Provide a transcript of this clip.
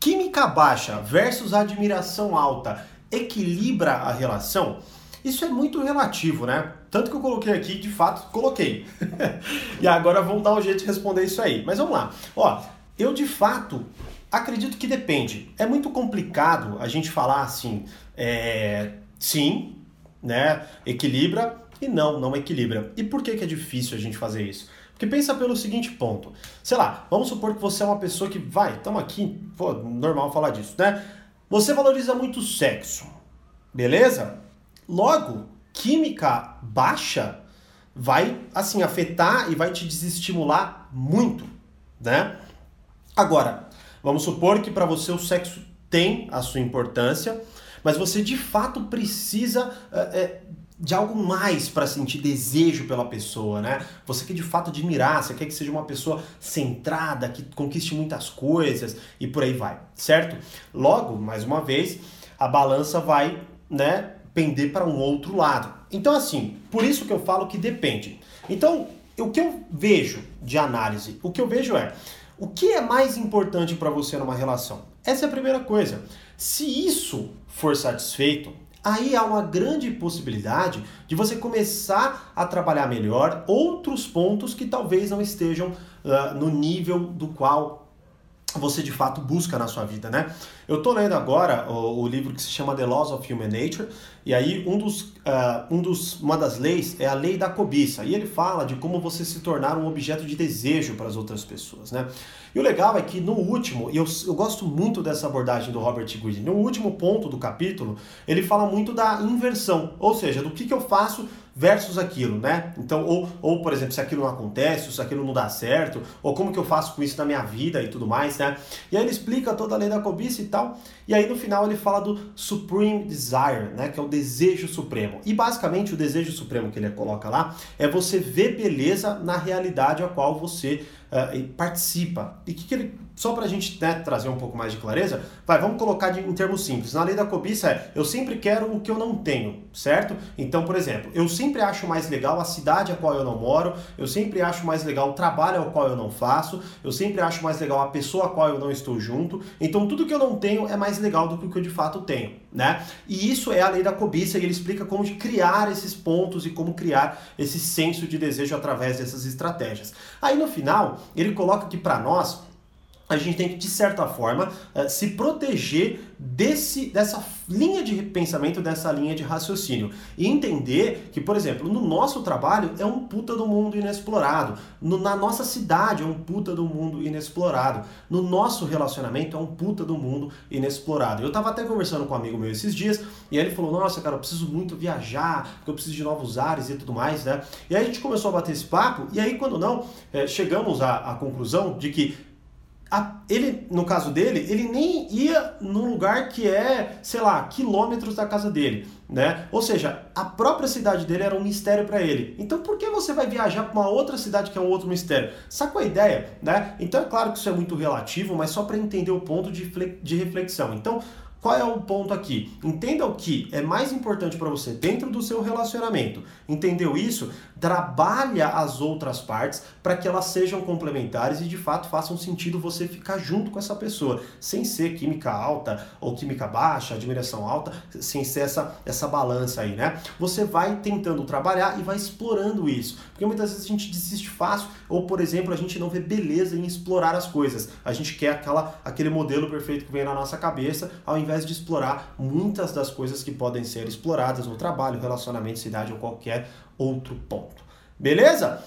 química baixa versus admiração alta equilibra a relação? Isso é muito relativo, né? Tanto que eu coloquei aqui, de fato, coloquei. e agora vamos dar um jeito de responder isso aí. Mas vamos lá. Ó, eu de fato acredito que depende. É muito complicado a gente falar assim, é, sim, né? Equilibra e não, não equilibra. E por que, que é difícil a gente fazer isso? Porque pensa pelo seguinte ponto. Sei lá, vamos supor que você é uma pessoa que vai, estamos aqui, pô, normal falar disso, né? Você valoriza muito o sexo, beleza? Logo, química baixa vai assim afetar e vai te desestimular muito, né? Agora, vamos supor que para você o sexo tem a sua importância, mas você de fato precisa é, de algo mais para sentir desejo pela pessoa, né? Você quer de fato admirar, você quer que seja uma pessoa centrada, que conquiste muitas coisas e por aí vai, certo? Logo, mais uma vez, a balança vai, né, pender para um outro lado. Então, assim, por isso que eu falo que depende. Então, o que eu vejo de análise, o que eu vejo é o que é mais importante para você numa relação. Essa é a primeira coisa. Se isso for satisfeito, aí há uma grande possibilidade de você começar a trabalhar melhor outros pontos que talvez não estejam uh, no nível do qual você de fato busca na sua vida, né? Eu estou lendo agora o, o, livro que se chama The Laws of Human Nature, e aí um dos, uh, um dos, uma das leis é a lei da cobiça, e ele fala de como você se tornar um objeto de desejo para as outras pessoas, né? E o legal é que no último, e eu, eu gosto muito dessa abordagem do Robert Greene, no último ponto do capítulo, ele fala muito da inversão, ou seja, do que, que eu faço versus aquilo, né? Então, ou, ou por exemplo, se aquilo não acontece, se aquilo não dá certo, ou como que eu faço com isso na minha vida e tudo mais, né? E aí ele explica toda a lei da cobiça e tal, e aí no final ele fala do Supreme Desire, né? Que é o desejo supremo. E basicamente o desejo supremo que ele coloca lá é você ver beleza na realidade a qual você uh, participa. E que, que ele, só para a gente né, trazer um pouco mais de clareza, vai, vamos colocar de, em termos simples. Na lei da cobiça é, eu sempre quero o que eu não tenho, certo? Então, por exemplo, eu sempre acho mais legal a cidade a qual eu não moro, eu sempre acho mais legal o trabalho ao qual eu não faço, eu sempre acho mais legal a pessoa a qual eu não estou junto. Então, tudo que eu não tenho é mais legal do que o que eu de fato tenho, né? E isso é a lei da cobiça e ele explica como criar esses pontos e como criar esse senso de desejo através dessas estratégias. Aí no final, ele coloca que para nós a gente tem que, de certa forma, eh, se proteger desse, dessa linha de pensamento, dessa linha de raciocínio. E entender que, por exemplo, no nosso trabalho é um puta do mundo inexplorado. No, na nossa cidade é um puta do mundo inexplorado. No nosso relacionamento é um puta do mundo inexplorado. Eu tava até conversando com um amigo meu esses dias e ele falou: Nossa, cara, eu preciso muito viajar, porque eu preciso de novos ares e tudo mais, né? E aí a gente começou a bater esse papo, e aí, quando não, é, chegamos à, à conclusão de que a, ele, no caso dele, ele nem ia num lugar que é, sei lá, quilômetros da casa dele, né? Ou seja, a própria cidade dele era um mistério para ele. Então, por que você vai viajar para uma outra cidade que é um outro mistério? Sacou a ideia, né? Então, é claro que isso é muito relativo, mas só para entender o ponto de, de reflexão. Então, qual é o ponto aqui? Entenda o que é mais importante para você dentro do seu relacionamento. Entendeu isso? Trabalha as outras partes para que elas sejam complementares e de fato façam sentido você ficar junto com essa pessoa, sem ser química alta ou química baixa, admiração alta, sem ser essa, essa balança aí, né? Você vai tentando trabalhar e vai explorando isso. Porque muitas vezes a gente desiste fácil, ou por exemplo, a gente não vê beleza em explorar as coisas. A gente quer aquela, aquele modelo perfeito que vem na nossa cabeça, ao invés invés de explorar muitas das coisas que podem ser exploradas no trabalho, relacionamento, cidade ou qualquer outro ponto. Beleza?